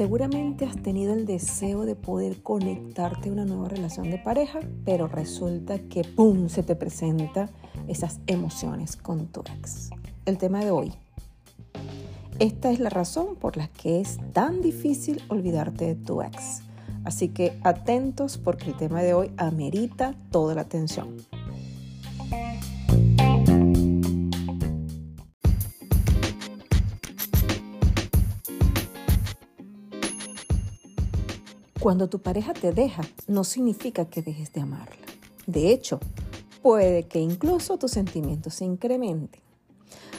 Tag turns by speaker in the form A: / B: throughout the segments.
A: Seguramente has tenido el deseo de poder conectarte a una nueva relación de pareja, pero resulta que ¡pum! se te presenta esas emociones con tu ex. El tema de hoy. Esta es la razón por la que es tan difícil olvidarte de tu ex. Así que atentos porque el tema de hoy amerita toda la atención. Cuando tu pareja te deja, no significa que dejes de amarla. De hecho, puede que incluso tus sentimientos se incrementen.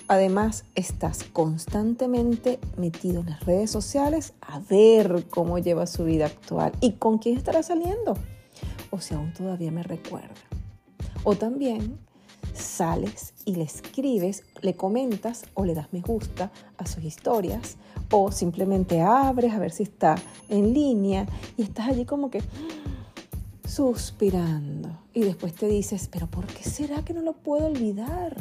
A: Además, estás constantemente metido en las redes sociales a ver cómo lleva su vida actual y con quién estará saliendo. O si aún todavía me recuerda. O también sales y le escribes, le comentas o le das me gusta a sus historias o simplemente abres a ver si está en línea y estás allí como que suspirando y después te dices, pero ¿por qué será que no lo puedo olvidar?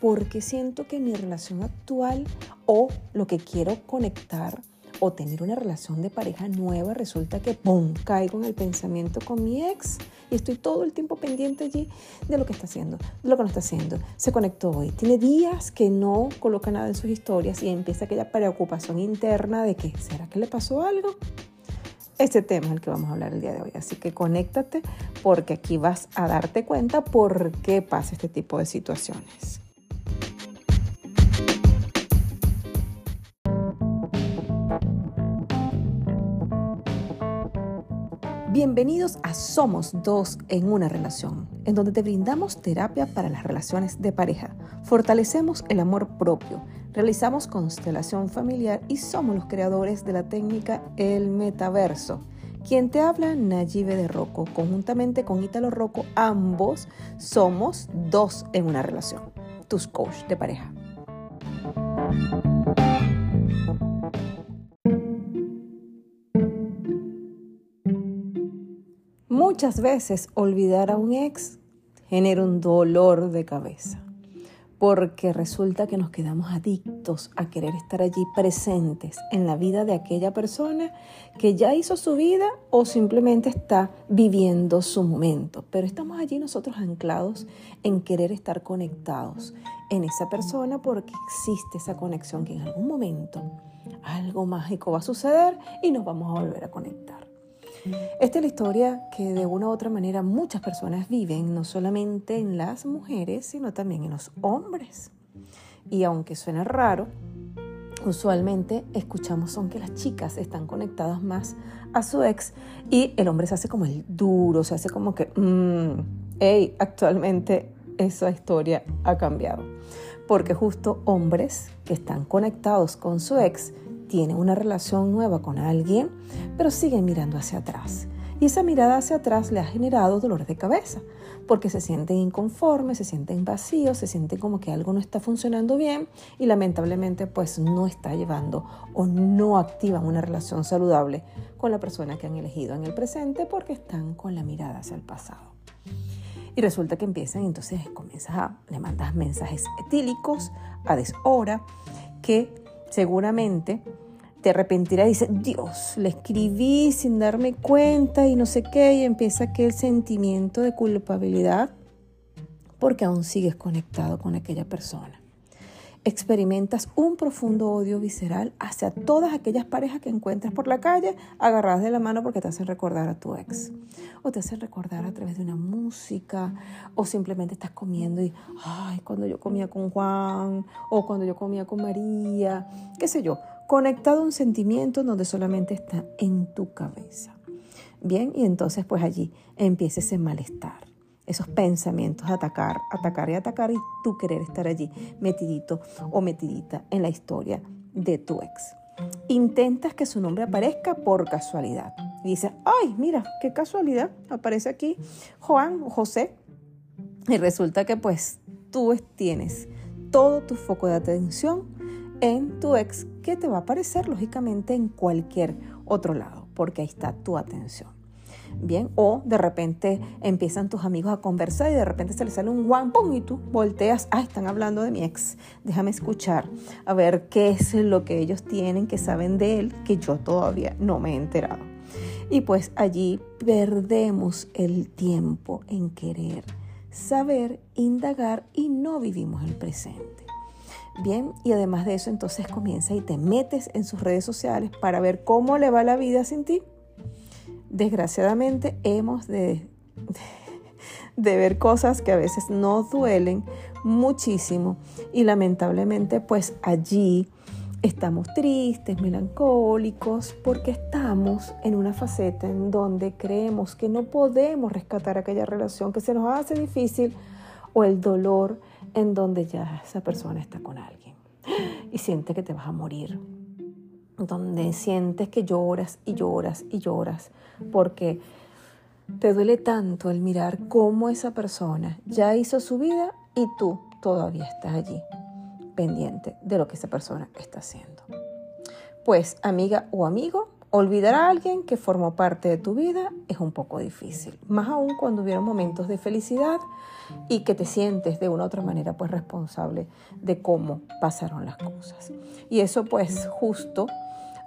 A: Porque siento que mi relación actual o lo que quiero conectar o tener una relación de pareja nueva, resulta que ¡pum! caigo en el pensamiento con mi ex y estoy todo el tiempo pendiente allí de lo que está haciendo, de lo que no está haciendo. Se conectó hoy, tiene días que no coloca nada en sus historias y empieza aquella preocupación interna de que ¿será que le pasó algo? Este tema es el que vamos a hablar el día de hoy, así que conéctate porque aquí vas a darte cuenta por qué pasa este tipo de situaciones. Bienvenidos a Somos Dos en una relación, en donde te brindamos terapia para las relaciones de pareja, fortalecemos el amor propio, realizamos constelación familiar y somos los creadores de la técnica El Metaverso. Quien te habla, Nayibe de Rocco, conjuntamente con Ítalo Rocco, ambos somos dos en una relación, tus coach de pareja. Muchas veces olvidar a un ex genera un dolor de cabeza, porque resulta que nos quedamos adictos a querer estar allí presentes en la vida de aquella persona que ya hizo su vida o simplemente está viviendo su momento. Pero estamos allí nosotros anclados en querer estar conectados en esa persona porque existe esa conexión que en algún momento algo mágico va a suceder y nos vamos a volver a conectar. Esta es la historia que de una u otra manera muchas personas viven, no solamente en las mujeres, sino también en los hombres. Y aunque suena raro, usualmente escuchamos son que las chicas están conectadas más a su ex y el hombre se hace como el duro, se hace como que, mmm, hey, actualmente esa historia ha cambiado. Porque justo hombres que están conectados con su ex tiene una relación nueva con alguien, pero sigue mirando hacia atrás. Y esa mirada hacia atrás le ha generado dolores de cabeza, porque se sienten inconformes, se sienten vacíos, se sienten como que algo no está funcionando bien y lamentablemente pues no está llevando o no activan una relación saludable con la persona que han elegido en el presente porque están con la mirada hacia el pasado. Y resulta que empiezan, entonces comienzas a, le mandas mensajes etílicos a deshora que seguramente te arrepentirás y dices, Dios, le escribí sin darme cuenta y no sé qué, y empieza aquel sentimiento de culpabilidad porque aún sigues conectado con aquella persona. Experimentas un profundo odio visceral hacia todas aquellas parejas que encuentras por la calle agarradas de la mano porque te hacen recordar a tu ex. O te hacen recordar a través de una música. O simplemente estás comiendo y, ay, cuando yo comía con Juan. O cuando yo comía con María. Qué sé yo. Conectado a un sentimiento donde solamente está en tu cabeza. Bien, y entonces pues allí empieza ese malestar esos pensamientos, atacar, atacar y atacar y tú querer estar allí metidito o metidita en la historia de tu ex. Intentas que su nombre aparezca por casualidad. Dices, ay, mira, qué casualidad, aparece aquí Juan o José. Y resulta que pues tú tienes todo tu foco de atención en tu ex que te va a aparecer lógicamente en cualquier otro lado, porque ahí está tu atención. Bien, o de repente empiezan tus amigos a conversar y de repente se les sale un guampón y tú volteas, ah, están hablando de mi ex, déjame escuchar, a ver qué es lo que ellos tienen, que saben de él, que yo todavía no me he enterado. Y pues allí perdemos el tiempo en querer saber, indagar y no vivimos el presente. Bien, y además de eso, entonces comienza y te metes en sus redes sociales para ver cómo le va la vida sin ti. Desgraciadamente hemos de, ver cosas que a veces nos duelen muchísimo. Y lamentablemente pues allí estamos tristes, melancólicos, porque estamos en una faceta en donde creemos que no podemos rescatar aquella relación, que se nos hace difícil o el dolor en donde ya esa persona está con alguien y siente que te vas a morir, donde sientes que lloras y lloras y lloras porque te duele tanto el mirar cómo esa persona ya hizo su vida y tú todavía estás allí pendiente de lo que esa persona está haciendo. Pues amiga o amigo, olvidar a alguien que formó parte de tu vida es un poco difícil, más aún cuando hubieron momentos de felicidad y que te sientes de una u otra manera pues responsable de cómo pasaron las cosas. Y eso pues justo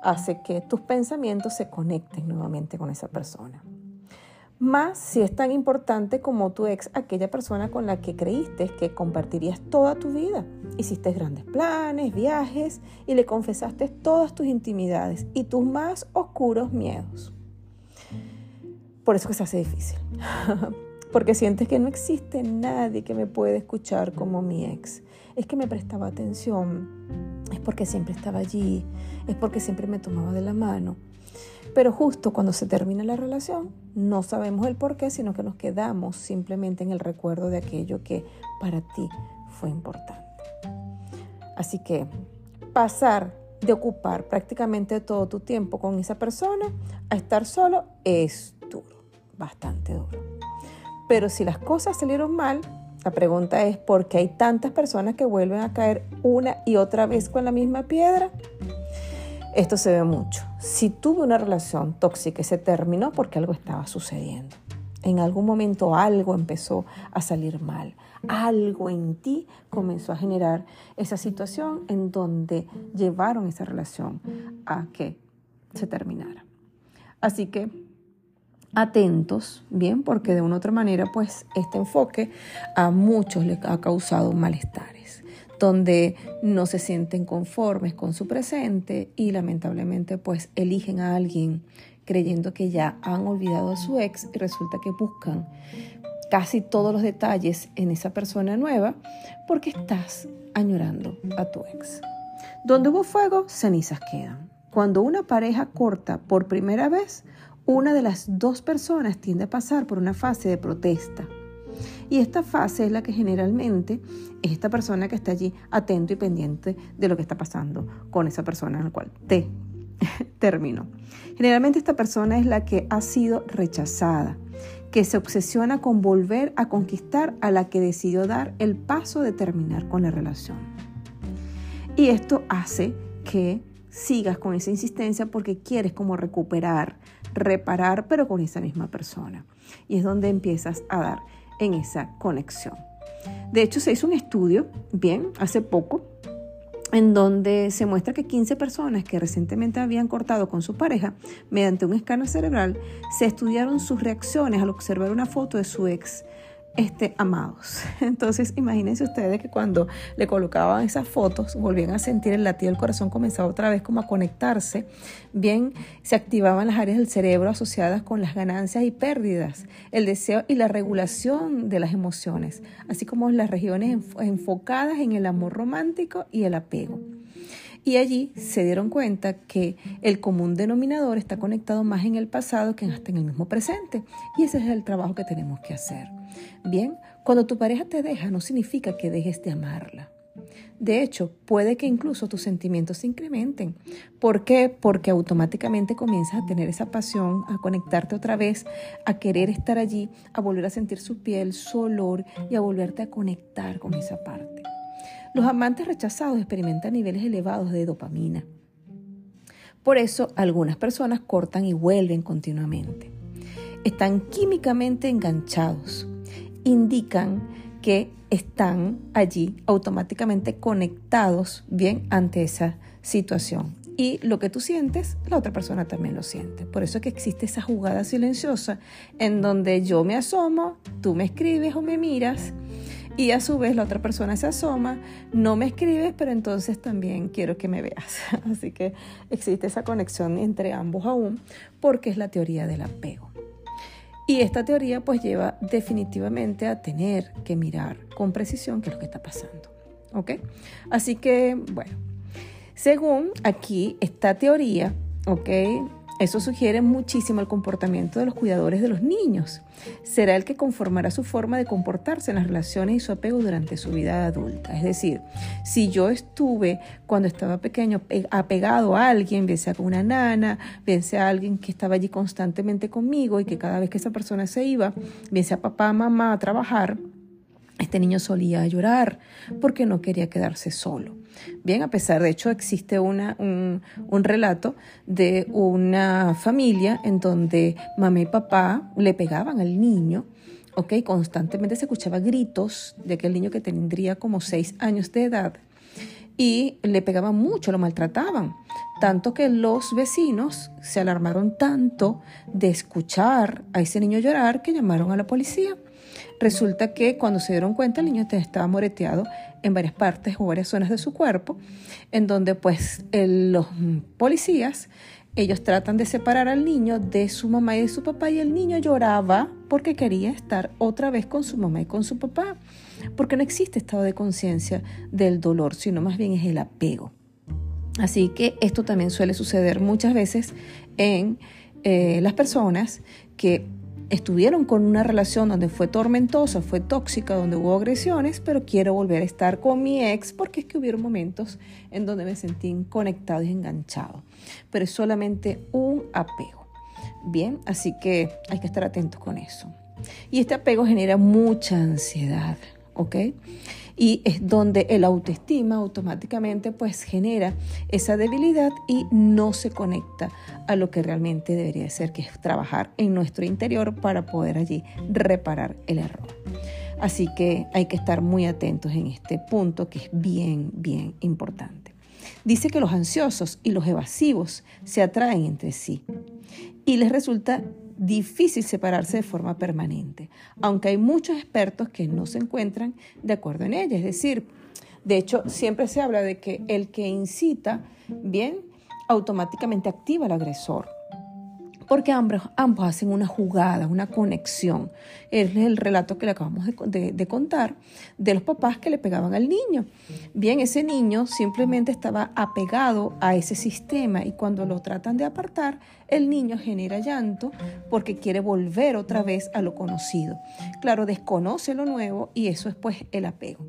A: hace que tus pensamientos se conecten nuevamente con esa persona más si es tan importante como tu ex, aquella persona con la que creíste que compartirías toda tu vida. Hiciste grandes planes, viajes y le confesaste todas tus intimidades y tus más oscuros miedos. Por eso que se hace difícil. porque sientes que no existe nadie que me pueda escuchar como mi ex. Es que me prestaba atención, es porque siempre estaba allí, es porque siempre me tomaba de la mano pero justo cuando se termina la relación, no sabemos el por qué, sino que nos quedamos simplemente en el recuerdo de aquello que para ti fue importante. Así que pasar de ocupar prácticamente todo tu tiempo con esa persona a estar solo es duro, bastante duro. Pero si las cosas salieron mal, la pregunta es ¿por qué hay tantas personas que vuelven a caer una y otra vez con la misma piedra? Esto se ve mucho. Si tuve una relación tóxica y se terminó porque algo estaba sucediendo. En algún momento algo empezó a salir mal. Algo en ti comenzó a generar esa situación en donde llevaron esa relación a que se terminara. Así que atentos, bien, porque de una u otra manera, pues este enfoque a muchos les ha causado malestares donde no se sienten conformes con su presente y lamentablemente pues eligen a alguien creyendo que ya han olvidado a su ex y resulta que buscan casi todos los detalles en esa persona nueva porque estás añorando a tu ex. Donde hubo fuego, cenizas quedan. Cuando una pareja corta por primera vez, una de las dos personas tiende a pasar por una fase de protesta y esta fase es la que generalmente es esta persona que está allí atento y pendiente de lo que está pasando con esa persona en la cual te terminó. Generalmente esta persona es la que ha sido rechazada, que se obsesiona con volver a conquistar a la que decidió dar el paso de terminar con la relación. Y esto hace que sigas con esa insistencia porque quieres como recuperar, reparar, pero con esa misma persona. Y es donde empiezas a dar en esa conexión. De hecho, se hizo un estudio, bien, hace poco, en donde se muestra que 15 personas que recientemente habían cortado con su pareja mediante un escáner cerebral se estudiaron sus reacciones al observar una foto de su ex este, amados. Entonces, imagínense ustedes que cuando le colocaban esas fotos, volvían a sentir el latido del corazón, comenzaba otra vez como a conectarse. Bien, se activaban las áreas del cerebro asociadas con las ganancias y pérdidas, el deseo y la regulación de las emociones, así como las regiones enfocadas en el amor romántico y el apego. Y allí se dieron cuenta que el común denominador está conectado más en el pasado que hasta en el mismo presente. Y ese es el trabajo que tenemos que hacer. Bien, cuando tu pareja te deja no significa que dejes de amarla. De hecho, puede que incluso tus sentimientos se incrementen. ¿Por qué? Porque automáticamente comienzas a tener esa pasión, a conectarte otra vez, a querer estar allí, a volver a sentir su piel, su olor y a volverte a conectar con esa parte. Los amantes rechazados experimentan niveles elevados de dopamina. Por eso algunas personas cortan y vuelven continuamente. están químicamente enganchados. Indican que están allí automáticamente conectados bien ante esa situación. Y lo que tú sientes, la otra persona también lo siente. Por eso es que existe esa jugada silenciosa en donde yo me asomo, tú me escribes o me miras y a su vez la otra persona se asoma, no me escribes, pero entonces también quiero que me veas. Así que existe esa conexión entre ambos aún porque es la teoría del apego. Y esta teoría pues lleva definitivamente a tener que mirar con precisión qué es lo que está pasando. ¿Ok? Así que, bueno, según aquí esta teoría, ¿ok? Eso sugiere muchísimo el comportamiento de los cuidadores de los niños. Será el que conformará su forma de comportarse en las relaciones y su apego durante su vida adulta. Es decir, si yo estuve cuando estaba pequeño apegado a alguien, bien sea con una nana, bien sea alguien que estaba allí constantemente conmigo y que cada vez que esa persona se iba, bien sea papá, mamá a trabajar, este niño solía llorar porque no quería quedarse solo. Bien, a pesar de hecho existe una, un, un, relato de una familia en donde mamá y papá le pegaban al niño, ¿ok? Constantemente se escuchaba gritos de aquel niño que tendría como seis años de edad y le pegaban mucho, lo maltrataban. Tanto que los vecinos se alarmaron tanto de escuchar a ese niño llorar que llamaron a la policía. Resulta que cuando se dieron cuenta el niño estaba moreteado en varias partes o varias zonas de su cuerpo, en donde pues los policías, ellos tratan de separar al niño de su mamá y de su papá y el niño lloraba porque quería estar otra vez con su mamá y con su papá, porque no existe estado de conciencia del dolor, sino más bien es el apego. Así que esto también suele suceder muchas veces en eh, las personas que estuvieron con una relación donde fue tormentosa, fue tóxica, donde hubo agresiones, pero quiero volver a estar con mi ex porque es que hubieron momentos en donde me sentí conectado y enganchado. Pero es solamente un apego. Bien, así que hay que estar atentos con eso. Y este apego genera mucha ansiedad, ¿ok? y es donde el autoestima automáticamente pues genera esa debilidad y no se conecta a lo que realmente debería ser, que es trabajar en nuestro interior para poder allí reparar el error. Así que hay que estar muy atentos en este punto que es bien, bien importante. Dice que los ansiosos y los evasivos se atraen entre sí y les resulta difícil separarse de forma permanente, aunque hay muchos expertos que no se encuentran de acuerdo en ella. Es decir, de hecho, siempre se habla de que el que incita, bien, automáticamente activa al agresor porque ambos, ambos hacen una jugada, una conexión. Es el relato que le acabamos de, contar de los papás que le pegaban al niño. Bien, ese niño simplemente estaba apegado a ese sistema y cuando lo tratan de apartar, el niño genera llanto porque quiere volver otra vez a lo conocido. Claro, desconoce lo nuevo y eso es pues el apego.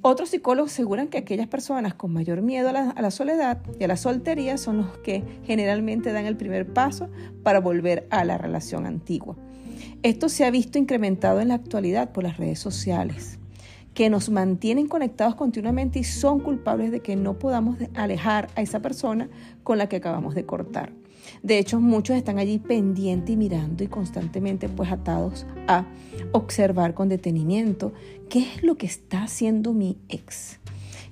A: Otros psicólogos aseguran que aquellas personas con mayor miedo a la, soledad y a la soltería son los que generalmente dan el primer paso para volver a la relación antigua. Esto se ha visto incrementado en la actualidad por las redes sociales, que nos mantienen conectados continuamente y son culpables de que no podamos alejar a esa persona con la que acabamos de cortar. De hecho, muchos están allí pendientes y mirando y constantemente pues atados a observar con detenimiento qué es lo que está haciendo mi ex.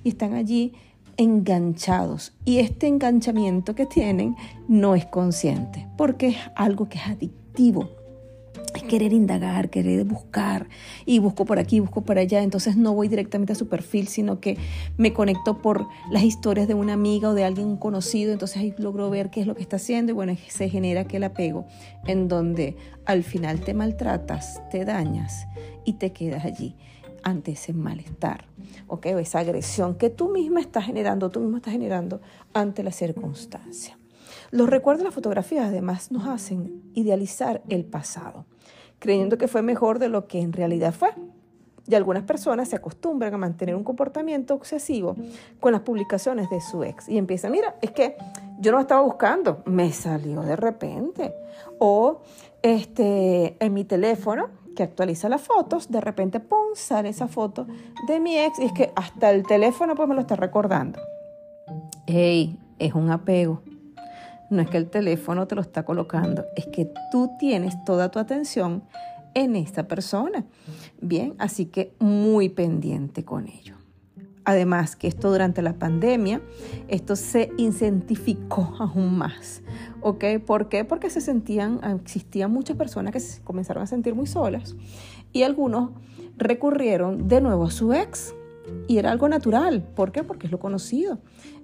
A: Y están allí enganchados y este enganchamiento que tienen no es consciente porque es algo que es adictivo es querer indagar, querer buscar y busco por aquí, busco por allá, entonces no voy directamente a su perfil, sino que me conecto por las historias de una amiga o de alguien conocido, entonces ahí logro ver qué es lo que está haciendo y bueno, se genera aquel apego en donde al final te maltratas, te dañas y te quedas allí ante ese malestar, O esa agresión que tú misma estás generando, tú mismo estás generando ante la circunstancia. Los recuerdos de las fotografías además nos hacen idealizar el pasado creyendo que fue mejor de lo que en realidad fue. Y algunas personas se acostumbran a mantener un comportamiento obsesivo con las publicaciones de su ex y empiezan, mira, es que yo no estaba buscando, me salió de repente. O este, en mi teléfono, que actualiza las fotos, de repente, ¡pum!, sale esa foto de mi ex y es que hasta el teléfono pues me lo está recordando. ¡Ey! Es un apego. No es que el teléfono te lo está colocando, es que tú tienes toda tu atención en esta persona. Bien, así que muy pendiente con ello. Además que esto durante la pandemia, esto se incentificó aún más. ¿Ok? ¿Por qué? Porque se sentían, existían muchas personas que se comenzaron a sentir muy solas y algunos recurrieron de nuevo a su ex. Y era algo natural. ¿Por qué? Porque es lo conocido.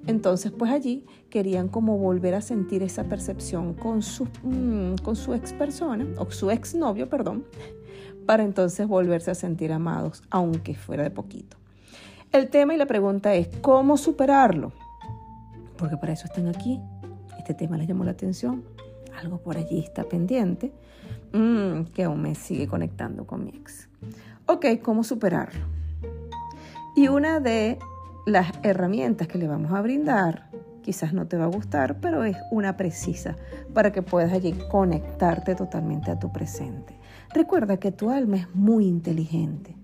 A: Entonces, pues allí querían como volver a sentir esa percepción con su, mm, con su ex persona, o su ex novio, perdón, para entonces volverse a sentir amados, aunque fuera de poquito. El tema y la pregunta es, ¿cómo superarlo? Porque para eso están aquí. Este tema les llamó la atención. Algo por allí está pendiente mm, que aún me sigue conectando con mi ex. Ok, ¿cómo superarlo? Y una de las herramientas que le vamos a brindar, quizás no te va a gustar, pero es una precisa para que puedas allí conectarte totalmente a tu presente. Recuerda que tu alma es muy inteligente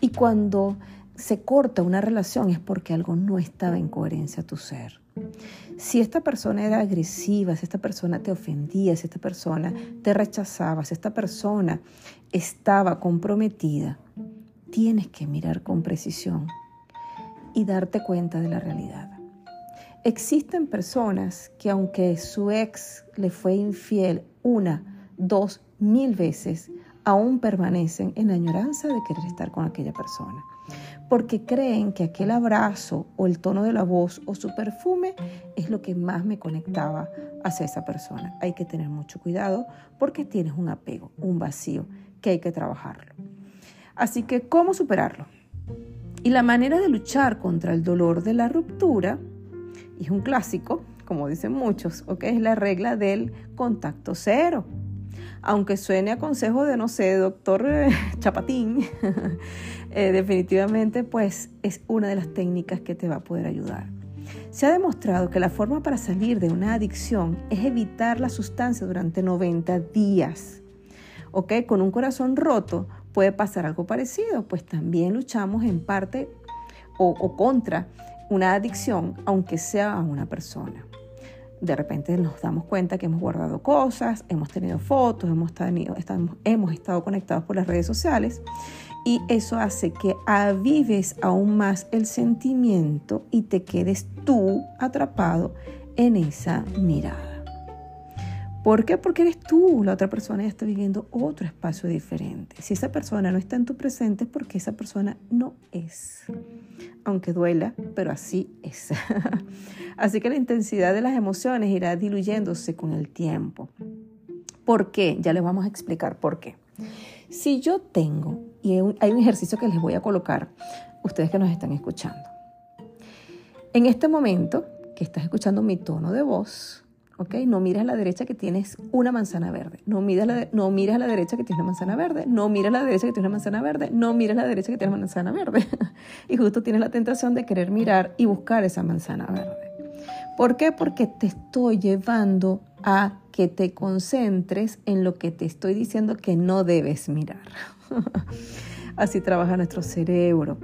A: y cuando se corta una relación es porque algo no estaba en coherencia a tu ser. Si esta persona era agresiva, si esta persona te ofendía, si esta persona te rechazaba, si esta persona estaba comprometida, tienes que mirar con precisión y darte cuenta de la realidad. Existen personas que aunque su ex le fue infiel una, dos, mil veces, aún permanecen en añoranza de querer estar con aquella persona porque creen que aquel abrazo o el tono de la voz o su perfume es lo que más me conectaba hacia esa persona. Hay que tener mucho cuidado porque tienes un apego, un vacío que hay que trabajarlo. Así que, ¿cómo superarlo? Y la manera de luchar contra el dolor de la ruptura, es un clásico, como dicen muchos, ¿ok? es la regla del contacto cero aunque suene a consejo de, no sé, doctor eh, Chapatín, eh, definitivamente pues es una de las técnicas que te va a poder ayudar. Se ha demostrado que la forma para salir de una adicción es evitar la sustancia durante 90 días. ¿Ok? Con un corazón roto puede pasar algo parecido, pues también luchamos en parte o, contra una adicción, aunque sea a una persona de repente nos damos cuenta que hemos guardado cosas, hemos tenido fotos, hemos, hemos estado conectados por las redes sociales y eso hace que avives aún más el sentimiento y te quedes tú atrapado en esa mirada. ¿Por qué? Porque eres tú, la otra persona ya está viviendo otro espacio diferente. Si esa persona no está en tu presente es porque esa persona no es. Aunque duela, pero así es. así que la intensidad de las emociones irá diluyéndose con el tiempo. ¿Por qué? Ya les vamos a explicar por qué. Si yo tengo, y hay un ejercicio que les voy a colocar, ustedes que nos están escuchando. En este momento que estás escuchando mi tono de voz, no miras a la derecha que tienes una manzana verde. No miras, la, no miras a la derecha que tienes una manzana verde. No miras a la derecha que tienes una manzana verde. No miras a la derecha que tienes una manzana verde. y justo tienes la tentación de querer mirar y buscar esa manzana verde. ¿Por qué? Porque te estoy llevando a que te concentres en lo que te estoy diciendo que no debes mirar. Así trabaja nuestro cerebro.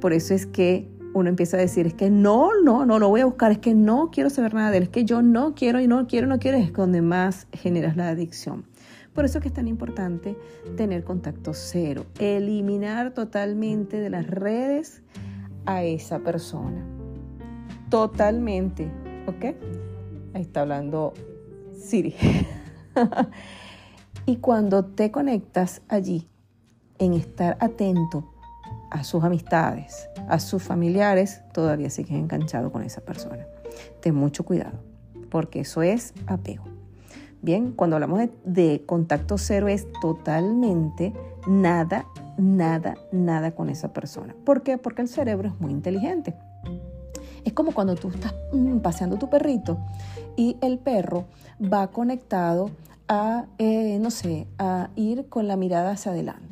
A: Por eso es que uno empieza a decir, es que no, no, no lo voy a buscar, es que no quiero saber nada de él, es que yo no quiero y no quiero, no quiero, es donde más generas la adicción. Por eso es que es tan importante tener contacto cero, eliminar totalmente de las redes a esa persona. Totalmente, ¿ok? Ahí está hablando Siri. y cuando te conectas allí, en estar atento a sus amistades, a sus familiares, todavía siguen enganchados con esa persona. Ten mucho cuidado, porque eso es apego. Bien, cuando hablamos de, contacto cero es totalmente nada, nada, nada con esa persona. ¿Por qué? Porque el cerebro es muy inteligente. Es como cuando tú estás mm, paseando tu perrito y el perro va conectado a, eh, no sé, a ir con la mirada hacia adelante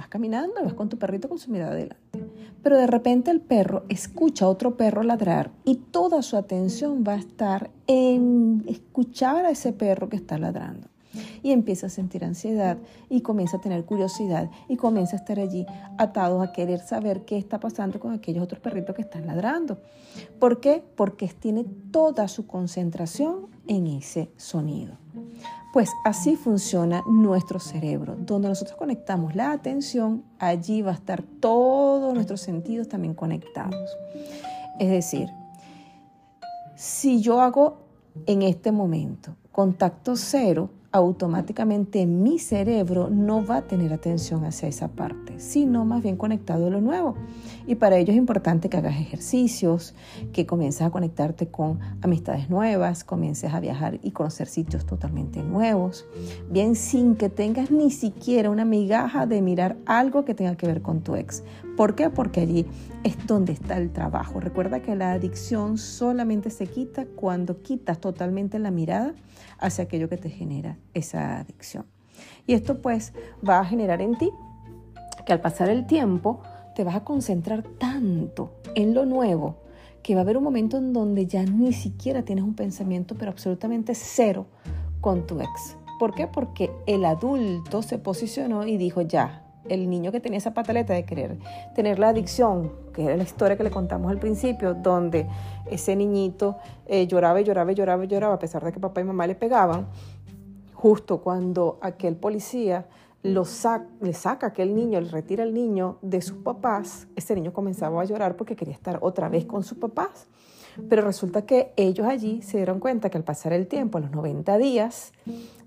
A: vas caminando vas con tu perrito con su mirada adelante. Pero de repente el perro escucha a otro perro ladrar y toda su atención va a estar en escuchar a ese perro que está ladrando. Y empieza a sentir ansiedad y comienza a tener curiosidad y comienza a estar allí atado a querer saber qué está pasando con aquellos otros perritos que están ladrando. ¿Por qué? Porque tiene toda su concentración en ese sonido. Pues así funciona nuestro cerebro. Donde nosotros conectamos la atención, allí va a estar todos nuestros sentidos también conectados. Es decir, si yo hago en este momento contacto cero, automáticamente mi cerebro no va a tener atención hacia esa parte, sino más bien conectado a lo nuevo. Y para ello es importante que hagas ejercicios, que comiences a conectarte con amistades nuevas, comiences a viajar y conocer sitios totalmente nuevos, bien sin que tengas ni siquiera una migaja de mirar algo que tenga que ver con tu ex. ¿Por qué? Porque allí es donde está el trabajo. Recuerda que la adicción solamente se quita cuando quitas totalmente la mirada hacia aquello que te genera esa adicción. Y esto pues va a generar en ti que al pasar el tiempo te vas a concentrar tanto en lo nuevo que va a haber un momento en donde ya ni siquiera tienes un pensamiento, pero absolutamente cero con tu ex. ¿Por qué? Porque el adulto se posicionó y dijo, ya, el niño que tenía esa pataleta de querer tener la adicción, que era la historia que le contamos al principio, donde ese niñito eh, lloraba y lloraba y lloraba y lloraba, a pesar de que papá y mamá le pegaban, justo cuando aquel policía lo le saca aquel niño, le retira al niño de sus papás, ese niño comenzaba a llorar porque quería estar otra vez con sus papás. Pero resulta que ellos allí se dieron cuenta que al pasar el tiempo, a los 90 días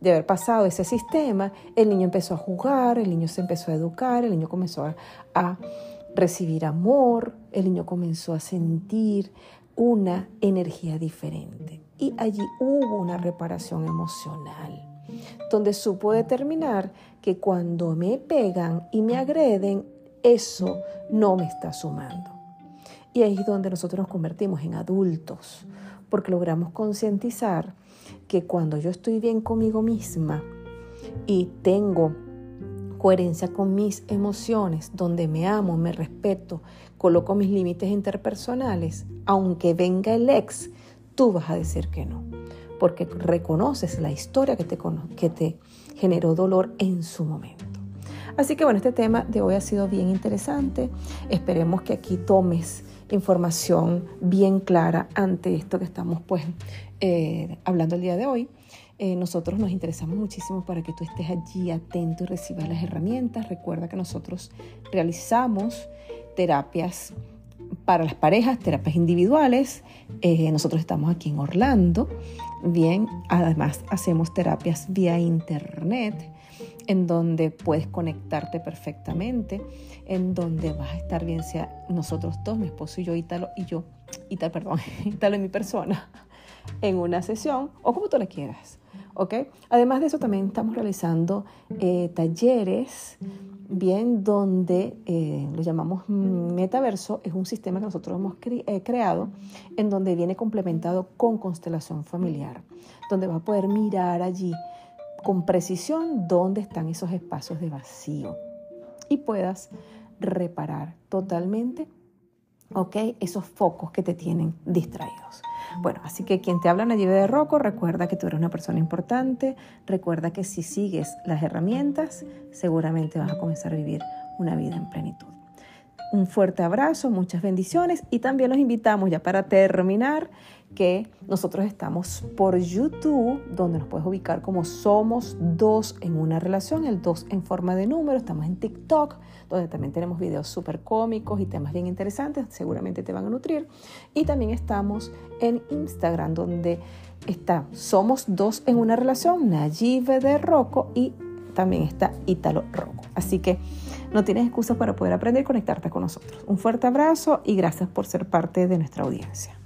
A: de haber pasado ese sistema, el niño empezó a jugar, el niño se empezó a educar, el niño comenzó a, a recibir amor, el niño comenzó a sentir una energía diferente. Y allí hubo una reparación emocional donde supo determinar que cuando me pegan y me agreden, eso no me está sumando. Y ahí es donde nosotros nos convertimos en adultos, porque logramos concientizar que cuando yo estoy bien conmigo misma y tengo coherencia con mis emociones, donde me amo, me respeto, coloco mis límites interpersonales, aunque venga el ex, tú vas a decir que no porque reconoces la historia que te, que te generó dolor en su momento. Así que bueno, este tema de hoy ha sido bien interesante. Esperemos que aquí tomes información bien clara ante esto que estamos pues eh, hablando el día de hoy. Eh, nosotros nos interesamos muchísimo para que tú estés allí atento y recibas las herramientas. Recuerda que nosotros realizamos terapias para las parejas, terapias individuales. Eh, nosotros estamos aquí en Orlando. Bien, además hacemos terapias vía internet en donde puedes conectarte perfectamente, en donde vas a estar bien sea nosotros dos, mi esposo y yo, Ítalo y yo, Ítalo, perdón, Ítalo y mi persona, en una sesión o como tú le quieras. ¿ok? Además de eso, también estamos realizando eh, talleres, bien, donde eh, lo llamamos metaverso, es un sistema que nosotros hemos eh, creado, en donde viene complementado con constelación familiar, donde vas a poder mirar allí con precisión dónde están esos espacios de vacío y puedas reparar totalmente, ¿ok? Esos focos que te tienen distraídos. Bueno, así que quien te habla allí de Rocco, recuerda que tú eres una persona importante, recuerda que si sigues las herramientas, seguramente vas a comenzar a vivir una vida en plenitud. Un fuerte abrazo, muchas bendiciones y también los invitamos ya para terminar que nosotros estamos por YouTube, donde nos puedes ubicar como Somos Dos en una relación, el dos en forma de número. Estamos en TikTok, donde también tenemos videos súper cómicos y temas bien interesantes, seguramente te van a nutrir. Y también estamos en Instagram, donde está Somos Dos en una relación, Nayive de Rocco y también está Ítalo Rocco. Así que no tienes excusas para poder aprender y conectarte con nosotros. Un fuerte abrazo y gracias por ser parte de nuestra audiencia.